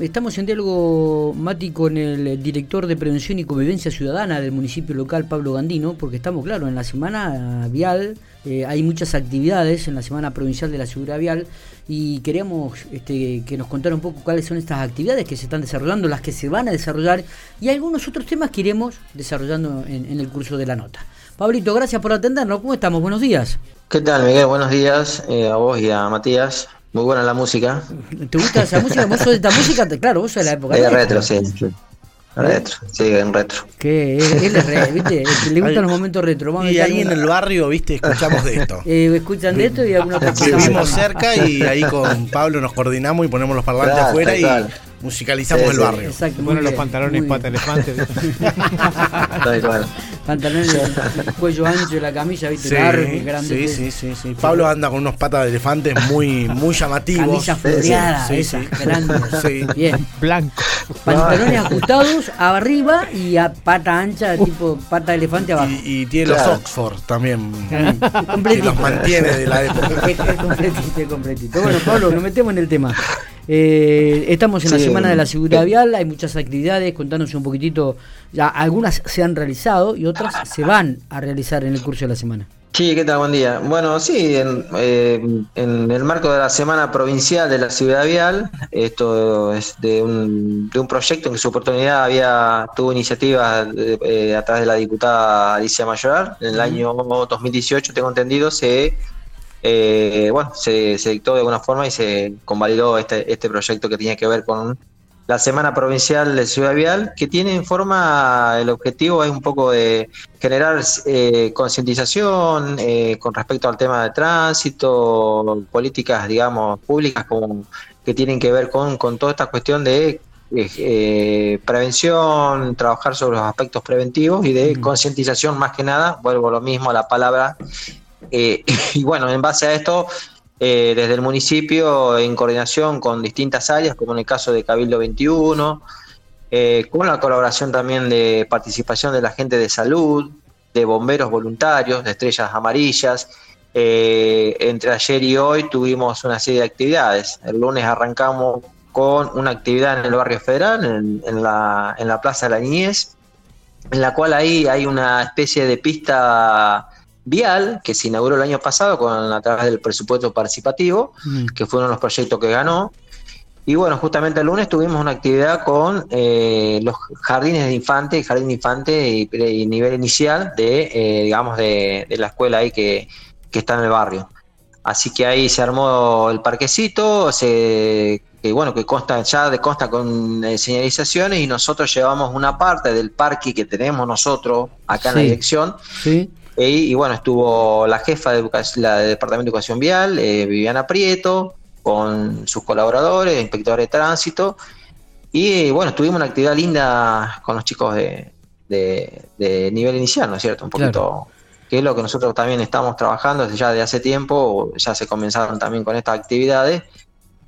estamos en diálogo, Mati, con el director de Prevención y Convivencia Ciudadana del municipio local, Pablo Gandino, porque estamos, claro, en la semana vial, eh, hay muchas actividades en la semana provincial de la seguridad vial y queríamos este, que nos contara un poco cuáles son estas actividades que se están desarrollando, las que se van a desarrollar y algunos otros temas que iremos desarrollando en, el curso de la nota. Pablito, gracias por atendernos. ¿Cómo estamos? Buenos días. ¿Qué tal, Miguel? Buenos días eh, a vos y a Matías. Muy buena la música. ¿Te gusta esa música? ¿Vos sos de esta música? Claro, vos sos de la época. Es retro, sí. Retro, sí, en retro. Que él, es re, ¿viste? Le gustan los momentos retro. y ahí en el barrio, ¿viste? Escuchamos de esto. Eh, escuchan de esto y alguna Vivimos cerca y ahí con Pablo nos coordinamos y ponemos los parlantes afuera y musicalizamos el barrio. Exacto. Bueno, los pantalones pata elefante. Pantalones, el cuello ancho y la camisa, ¿viste? Sí, grande. Sí, sí, sí, Pablo anda con unos patas de elefantes muy, muy llamativos. Camisa floreada, sí, esas, grandes. Sí. Bien. Blanco. Pantalones ajustados arriba y a pata ancha, tipo pata de elefante abajo. Y, tiene los Oxford también. que los mantiene de la época. completito, completito. Bueno, Pablo, nos metemos en el tema. Eh, estamos en la Semana de la Seguridad Vial, hay muchas actividades, contanos un poquitito, ya algunas se han realizado y otras se van a realizar en el curso de la semana. Sí, ¿qué tal? Buen día. Bueno, sí, en, eh, el marco de la Semana Provincial de la Ciudad Vial, esto es de un, de un proyecto en que su oportunidad había tuvo iniciativa eh, a través de la diputada Alicia Mayoral. En el año 2018, tengo entendido, se eh, bueno, se, dictó de alguna forma y se convalidó este, este proyecto que tenía que ver con la Semana Provincial de Ciudad Vial, que tiene en forma, el objetivo es un poco de generar eh, concientización eh, con respecto al tema de tránsito, políticas, digamos, públicas como, que tienen que ver con, con toda esta cuestión de eh, prevención, trabajar sobre los aspectos preventivos y de concientización más que nada, vuelvo a lo mismo a la palabra eh, y bueno, en base a esto, eh, desde el municipio, en coordinación con distintas áreas, como en el caso de Cabildo 21, eh, con la colaboración también de participación de la gente de salud, de bomberos voluntarios, de estrellas amarillas. entre ayer y hoy tuvimos una serie de actividades. El lunes arrancamos con una actividad en el barrio federal, en, la, en la Plaza de la Niñez, en la cual ahí hay una especie de pista vial que se inauguró el año pasado con a través del presupuesto participativo, mm. que fue uno de los proyectos que ganó. Y bueno, justamente el lunes tuvimos una actividad con eh, los jardines de infantes, jardín de infante y, nivel inicial de, eh, digamos, de, la escuela ahí que, está en el barrio. Así que ahí se armó el parquecito, se, que bueno, que consta ya de consta con eh, señalizaciones y nosotros llevamos una parte del parque que tenemos nosotros acá en la dirección. Sí. Y, bueno, estuvo la jefa de la del Departamento de Educación Vial, eh, Viviana Prieto, con sus colaboradores, inspectores de tránsito. Y bueno, tuvimos una actividad linda con los chicos de, de, nivel inicial, ¿no es cierto? Un poquito, que es lo que nosotros también estamos trabajando desde ya de hace tiempo, ya se comenzaron también con estas actividades,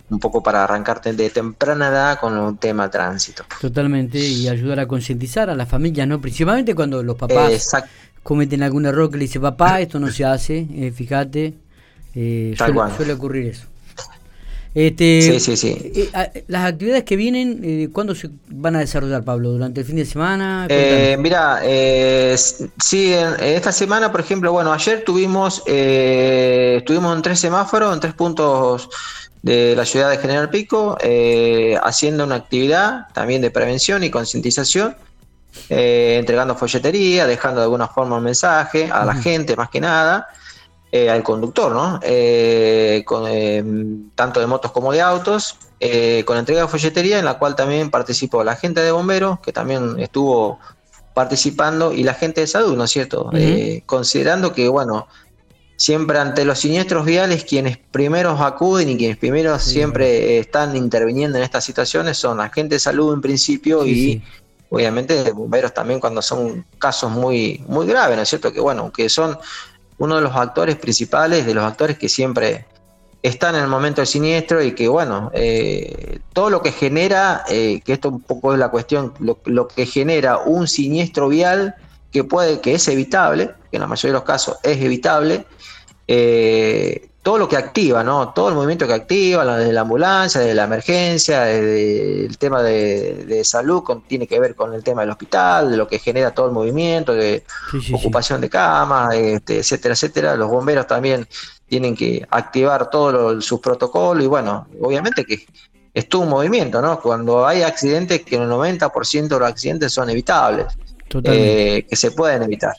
un poco para arrancarte de temprana edad con un tema tránsito. Totalmente, y ayudar a concientizar a las familias, ¿no? Principalmente cuando los papás cometen algún error que le dice, papá, esto no se hace, eh, fíjate. Eh, suele, ocurrir eso. Este, sí, sí, sí. Eh, las actividades que vienen, eh, ¿cuándo se van a desarrollar, Pablo? ¿Durante el fin de semana? Eh, mira, sí, en, esta semana, por ejemplo, bueno, ayer tuvimos, estuvimos en tres semáforos, en tres puntos de la ciudad de General Pico, haciendo una actividad también de prevención y concientización eh, entregando folletería, dejando de alguna forma un mensaje a la gente más que nada, eh, al conductor, ¿no? Eh, con, tanto de motos como de autos, con entrega de folletería en la cual también participó la gente de bomberos, que también estuvo participando, y la gente de salud, ¿no es cierto? considerando que, bueno, siempre ante los siniestros viales, quienes primeros acuden y quienes primero siempre están interviniendo en estas situaciones son la gente de salud en principio y obviamente de bomberos también cuando son casos muy, muy graves, ¿no es cierto? Que bueno, que son uno de los actores principales, de los actores que siempre están en el momento del siniestro y que bueno, eh, todo lo que genera, eh, que esto un poco es la cuestión, lo, que genera un siniestro vial que puede, que es evitable, que en la mayoría de los casos es evitable, eh, todo lo que activa, ¿no? Todo el movimiento que activa, la de la ambulancia, de la emergencia, el tema de, salud tiene que ver con el tema del hospital, de lo que genera todo el movimiento, de ocupación de camas, este, etcétera, etcétera. Los bomberos también tienen que activar todos sus protocolos y bueno, obviamente que es todo un movimiento, ¿no? Cuando hay accidentes, que el 90% de los accidentes son evitables, eh, que se pueden evitar.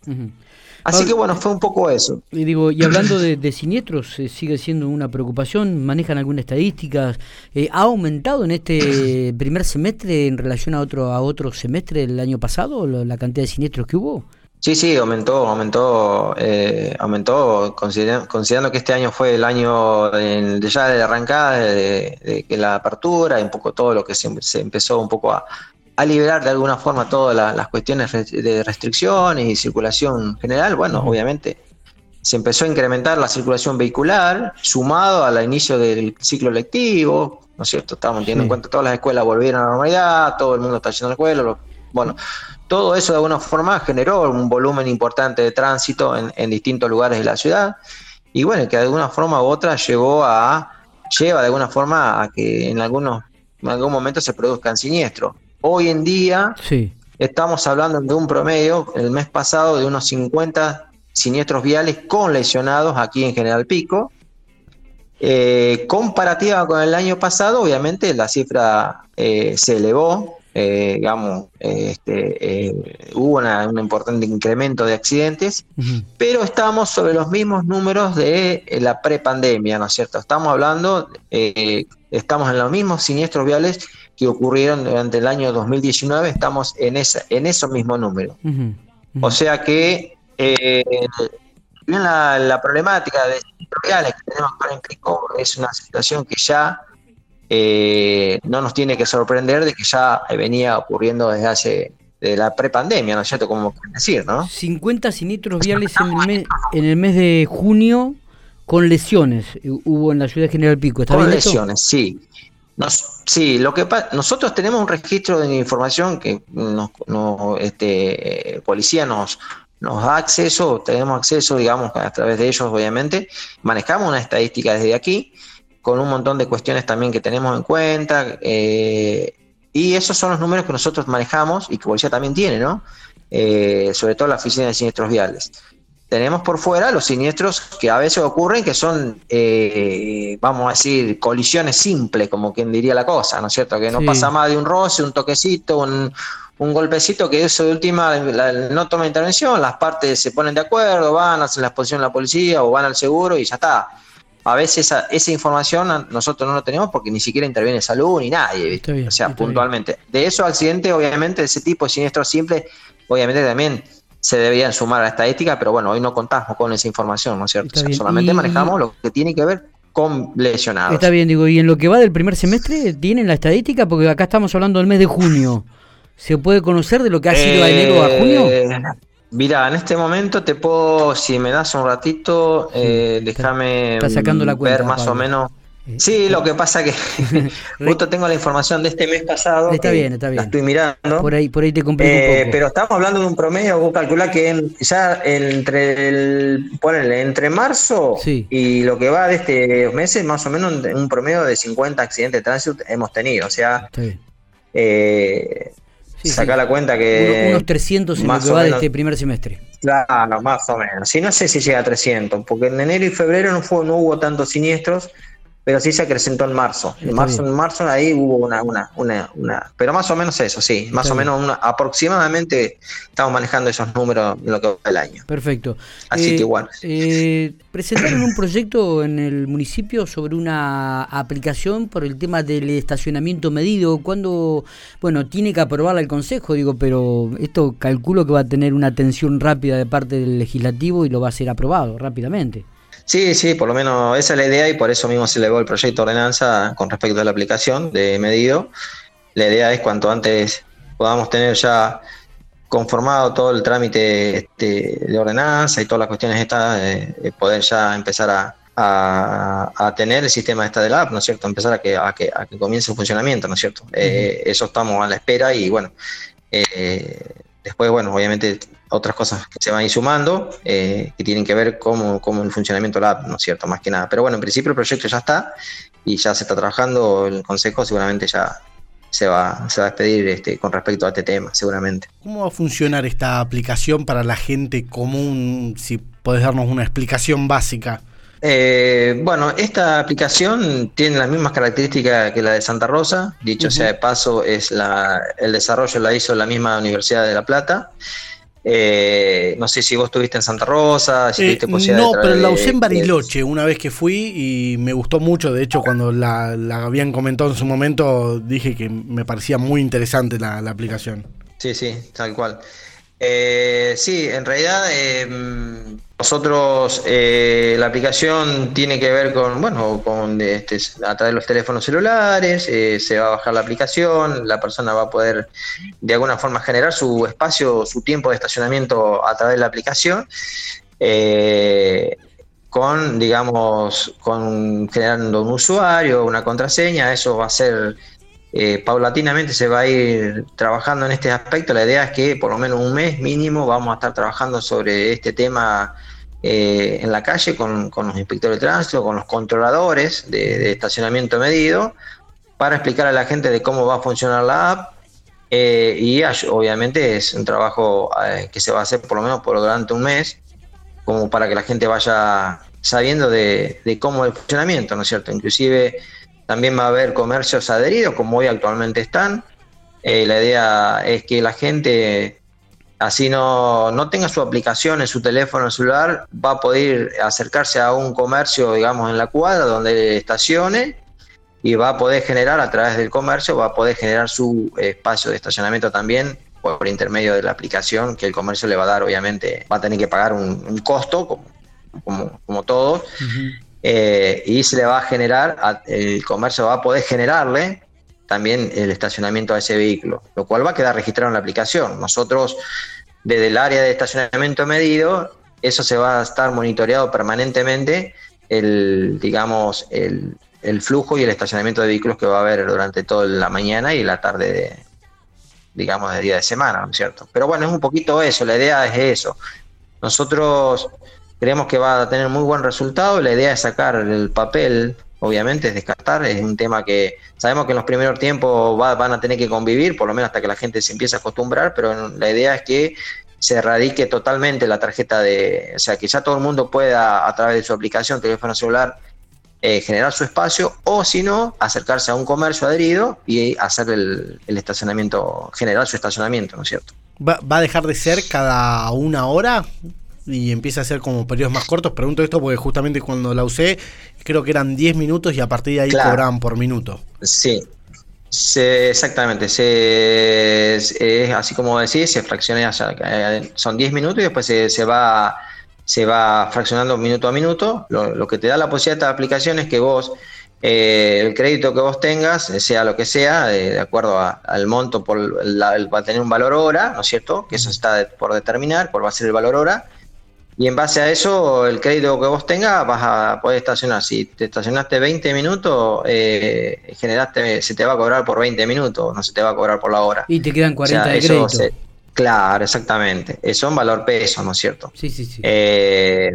Así que bueno, fue un poco eso. Y digo, y hablando de, siniestros, eh, sigue siendo una preocupación, manejan algunas estadísticas, eh, ¿ha aumentado en este primer semestre en relación a otro a otro semestre del año pasado la cantidad de siniestros que hubo? Sí, sí, aumentó, aumentó, eh, aumentó, considerando, que este año fue el año de, ya de arrancada, de, de, la apertura, y un poco todo lo que se, se empezó un poco a, a liberar de alguna forma todas las cuestiones de restricciones y circulación general, bueno, obviamente se empezó a incrementar la circulación vehicular, sumado al inicio del ciclo lectivo, ¿no es cierto? Estamos teniendo en cuenta todas las escuelas volvieron a la normalidad, todo el mundo está yendo a la escuela, bueno, todo eso de alguna forma generó un volumen importante de tránsito en, distintos lugares de la ciudad y bueno, que de alguna forma u otra llegó a, lleva de alguna forma a que en algunos en algún momento se produzcan siniestros. Hoy en día estamos hablando de un promedio, el mes pasado, de unos 50 siniestros viales con lesionados aquí en General Pico. Eh, comparativa con el año pasado, obviamente la cifra eh, se elevó, eh, digamos, este, hubo un importante incremento de accidentes, pero estamos sobre los mismos números de la prepandemia, ¿no es cierto? Estamos hablando, estamos en los mismos siniestros viales que ocurrieron durante el año 2019, estamos en, esa, en esos mismos números. O sea que eh, la, problemática de reales que tenemos acá en Pico es una situación que ya eh, no nos tiene que sorprender de que ya venía ocurriendo desde hace de la prepandemia, ¿no es cierto? Como decir, ¿no? 50 siniestros viales en el, mes, en el mes de junio con lesiones eh, hubo en la ciudad de General Pico. ¿Está con lesiones, sí sí, lo que nosotros tenemos un registro de información que nos, este, policía nos, nos da acceso, tenemos acceso, digamos, a través de ellos, obviamente, manejamos una estadística desde aquí, con un montón de cuestiones también que tenemos en cuenta, eh, y esos son los números que nosotros manejamos y que policía también tiene, ¿no? Eh, sobre todo la oficina de siniestros viales tenemos por fuera los siniestros que a veces ocurren, que son, eh, vamos a decir, colisiones simples, como quien diría la cosa, ¿no es cierto? Que no pasa más de un roce, un toquecito, un, golpecito, que eso de última no toma intervención, las partes se ponen de acuerdo, van, hacen la exposición a la policía o van al seguro y ya está. A veces esa, esa información nosotros no lo tenemos porque ni siquiera interviene salud ni nadie, o sea, puntualmente. De esos accidentes, obviamente, de ese tipo de siniestros simples, obviamente también se deberían sumar a la estadística, pero bueno, hoy no contamos con esa información, ¿no es cierto? solamente manejamos lo que tiene que ver con lesionados. Está bien, digo, y en lo que va del primer semestre, ¿tienen la estadística? Porque acá estamos hablando del mes de junio. ¿Se puede conocer de lo que ha sido de enero a junio? Eh, mira, en este momento te puedo, si me das un ratito, eh, déjame ver más o menos Sí, lo que pasa que justo tengo la información de este mes pasado. Está bien, está bien. La estoy mirando. Por ahí, por ahí te un eh, poco. Pero estamos hablando de un promedio, vos calculás que ya entre el, ponele, entre marzo y lo que va de este meses, más o menos un promedio de 50 accidentes de tránsito hemos tenido. O sea, eh, saca la cuenta que. unos 300 en lo que va de este primer semestre. Claro, más o menos. Si no sé si llega a 300, porque en enero y febrero no, fue, no hubo tantos siniestros pero sí se acrecentó en marzo. En marzo, en marzo ahí hubo una, una, una, una, pero más o menos eso, sí, más o menos una, aproximadamente estamos manejando esos números en lo que va el año. Perfecto. Así que bueno. Eh, eh, presentaron un proyecto en el municipio sobre una aplicación por el tema del estacionamiento medido. Cuando, bueno, tiene que aprobarla el Consejo, digo, pero esto calculo que va a tener una atención rápida de parte del legislativo y lo va a ser aprobado rápidamente. Sí, sí, por lo menos esa es la idea y por eso mismo se elevó el proyecto de ordenanza con respecto a la aplicación de medido. La idea es cuanto antes podamos tener ya conformado todo el trámite este, de ordenanza y todas las cuestiones estas, eh, poder ya empezar a, tener el sistema esta del app, ¿no es cierto? Empezar a que, a que, a que comience su funcionamiento, ¿no es cierto? Eh, eso estamos a la espera y bueno, eh, después, bueno, obviamente otras cosas que se van a ir sumando, eh, que tienen que ver con, el funcionamiento de la app, ¿no es cierto? Más que nada. Pero bueno, en principio el proyecto ya está y ya se está trabajando, el consejo seguramente ya se va, se va a despedir este, con respecto a este tema, seguramente. ¿Cómo va a funcionar esta aplicación para la gente común? Si podés darnos una explicación básica. Eh, bueno, esta aplicación tiene las mismas características que la de Santa Rosa. Dicho sea de paso, es la, el desarrollo la hizo la misma Universidad de La Plata. Eh, no sé si vos estuviste en Santa Rosa, si eh, No, pero la usé en Bariloche una vez que fui y me gustó mucho. De hecho, cuando la, habían comentado en su momento, dije que me parecía muy interesante la, la aplicación. Sí, sí, tal cual. Eh, sí, en realidad em, nosotros eh, la aplicación tiene que ver con, bueno, con este, a través de los teléfonos celulares, eh, se va a bajar la aplicación, la persona va a poder de alguna forma generar su espacio, su tiempo de estacionamiento a través de la aplicación. con, digamos, con generando un usuario, una contraseña, eso va a ser eh, paulatinamente se va a ir trabajando en este aspecto. La idea es que por lo menos un mes mínimo vamos a estar trabajando sobre este tema eh, en la calle con, los inspectores de tránsito, con los controladores de, estacionamiento medido, para explicar a la gente de cómo va a funcionar la app. Eh, y obviamente es un trabajo que se va a hacer por lo menos por durante un mes, como para que la gente vaya sabiendo de, de cómo es el funcionamiento, ¿no es cierto? Inclusive también va a haber comercios adheridos, como hoy actualmente están. Eh, la idea es que la gente, así no, no tenga su aplicación en su teléfono celular, va a poder acercarse a un comercio, digamos, en la cuadra donde estacione y va a poder generar a través del comercio, va a poder generar su espacio de estacionamiento también por, intermedio de la aplicación que el comercio le va a dar, obviamente, va a tener que pagar un, costo, como, como, como todos. Eh, y se le va a generar, el comercio va a poder generarle también el estacionamiento a ese vehículo, lo cual va a quedar registrado en la aplicación. Nosotros, desde el área de estacionamiento medido, eso se va a estar monitoreado permanentemente, el, digamos, el, flujo y el estacionamiento de vehículos que va a haber durante toda la mañana y la tarde de, digamos, de día de semana, ¿no es cierto? Pero bueno, es un poquito eso, la idea es eso. Nosotros Creemos que va a tener muy buen resultado. La idea es sacar el papel, obviamente, es descartar. Es un tema que sabemos que en los primeros tiempos van a tener que convivir, por lo menos hasta que la gente se empiece a acostumbrar, pero la idea es que se erradique totalmente la tarjeta de, o sea, que ya todo el mundo pueda a través de su aplicación, teléfono celular, eh, generar su espacio o si no, acercarse a un comercio adherido y hacer el, estacionamiento, generar su estacionamiento, ¿no es cierto? ¿Va, ¿Va, a dejar de ser cada una hora? Y empieza a ser como periodos más cortos. Pregunto esto porque justamente cuando la usé, creo que eran 10 minutos y a partir de ahí cobraban por minuto. Sí, exactamente. Se, es así como decís, se fracciona, son 10 minutos y después se, va se va fraccionando minuto a minuto. Lo, que te da la posibilidad de esta aplicación es que vos, eh, el crédito que vos tengas, sea lo que sea, de, acuerdo al monto, por va a tener un valor hora, ¿no es cierto? Que eso está por determinar, cuál va a ser el valor hora y en base a eso, el crédito que vos tengas, vas a poder estacionar. Si te estacionaste 20 minutos, eh, generaste, se te va a cobrar por 20 minutos, no se te va a cobrar por la hora. Y te quedan 40 de crédito. claro, exactamente. Eso en valor peso, ¿no es cierto? Sí, sí, sí. Eh,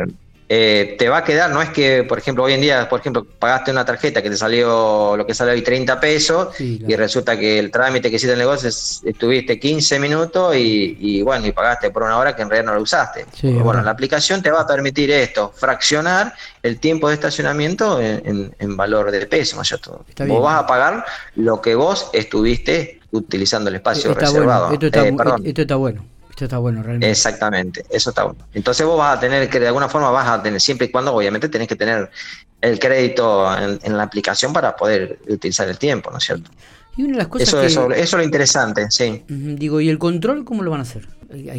eh, te va a quedar, no es que, por ejemplo, hoy en día, por ejemplo, pagaste una tarjeta que te salió lo que sale hoy 30 pesos y resulta que el trámite que hiciste el negocio estuviste 15 minutos y, bueno, y pagaste por una hora que en realidad no lo usaste. bueno, la aplicación te va a permitir esto, fraccionar el tiempo de estacionamiento en, valor de peso, ¿no es cierto? Vos vas a pagar lo que vos estuviste utilizando el espacio reservado. Esto, está, eh, esto está bueno está bueno, realmente. Exactamente, eso está bueno. Entonces vos vas a tener que, de alguna forma, vas a tener, siempre y cuando, obviamente, tenés que tener el crédito en, la aplicación para poder utilizar el tiempo, ¿no es cierto? Y una de las cosas eso, eso, es lo interesante, sí. Digo, ¿y el control cómo lo van a hacer?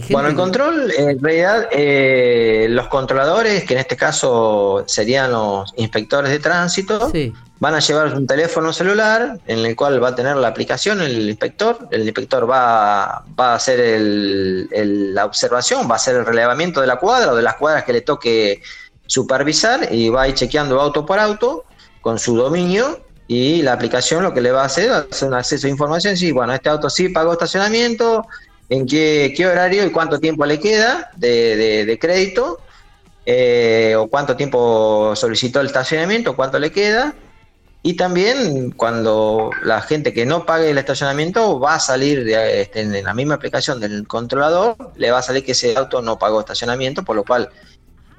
Bueno, el control, en realidad, eh, los controladores, que en este caso serían los inspectores de tránsito, van a llevar un teléfono celular en el cual va a tener la aplicación el inspector. El inspector va, va a hacer el, la observación, va a hacer el relevamiento de la cuadra o de las cuadras que le toque supervisar y va a ir chequeando auto por auto con su dominio y la aplicación lo que le va a hacer es un acceso a información, sí, bueno, este auto sí pagó estacionamiento, en qué, qué horario y cuánto tiempo le queda de, de, crédito, eh, o cuánto tiempo solicitó el estacionamiento, cuánto le queda. Y también cuando la gente que no pague el estacionamiento va a salir de, este, en la misma aplicación del controlador, le va a salir que ese auto no pagó estacionamiento, por lo cual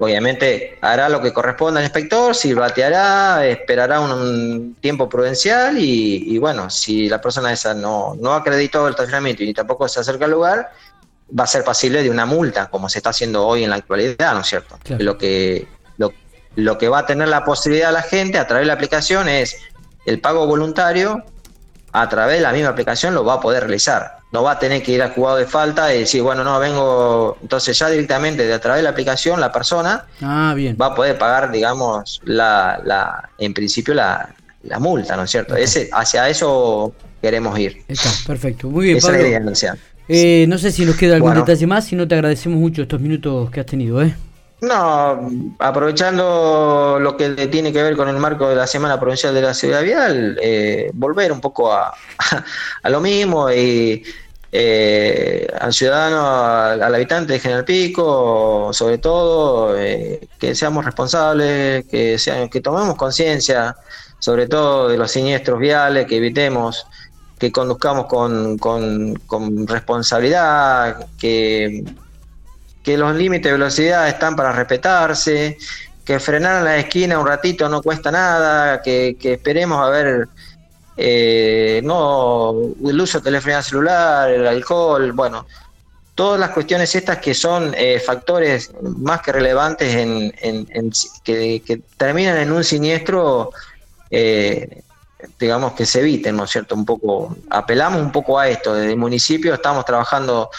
obviamente hará lo que corresponda al inspector, si bateará, esperará un, tiempo prudencial y, bueno, si la persona esa no, no acreditó el estacionamiento y tampoco se acerca al lugar, va a ser pasible de una multa, como se está haciendo hoy en la actualidad, ¿no es cierto? Lo que lo, lo que va a tener la posibilidad la gente a través de la aplicación es el pago voluntario a través de la misma aplicación lo va a poder realizar. No va a tener que ir al jugado de falta y decir, bueno, no, vengo. Entonces, ya directamente de a través de la aplicación, la persona ah, bien. va a poder pagar, digamos, la, la en principio, la, la multa, ¿no es cierto? Ese, hacia eso queremos ir. Está, perfecto. Muy bien, Esa Pablo. eh, no sé si nos queda algún detalle más, si no te agradecemos mucho estos minutos que has tenido, ¿eh? No, aprovechando lo que tiene que ver con el marco de la Semana Provincial de la Ciudad Vial, eh, volver un poco a, a lo mismo y eh, al ciudadano, al, habitante de General Pico, sobre todo, eh, que seamos responsables, que, sean, que tomemos conciencia, sobre todo de los siniestros viales, que evitemos, que conduzcamos con, con, con responsabilidad, que que los límites de velocidad están para respetarse, que frenar en la esquina un ratito no cuesta nada, que, esperemos a ver eh, no el uso de telefonía celular, el alcohol, bueno, todas las cuestiones estas que son eh, factores más que relevantes en, que, terminan en un siniestro, eh, digamos que se eviten, ¿no es cierto? Un poco, apelamos un poco a esto, desde el municipio estamos trabajando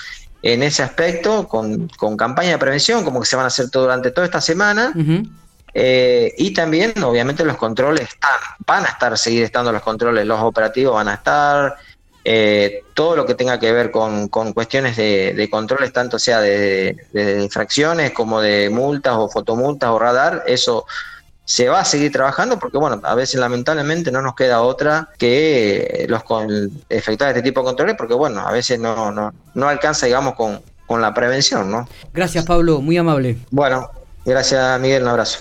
en ese aspecto, con, con campaña de prevención, como que se van a hacer todo durante toda esta semana. Eh, y también, obviamente, los controles están, van a estar, seguir estando los controles, los operativos van a estar, eh, todo lo que tenga que ver con, con cuestiones de, de, controles, tanto sea de, de, infracciones como de multas o fotomultas o radar, eso se va a seguir trabajando porque, bueno, a veces lamentablemente no nos queda otra que los con, efectuar este tipo de controles porque, bueno, a veces no, no, no alcanza, digamos, con, con la prevención, ¿no? Gracias, Pablo, muy amable. Bueno, gracias, Miguel, un abrazo.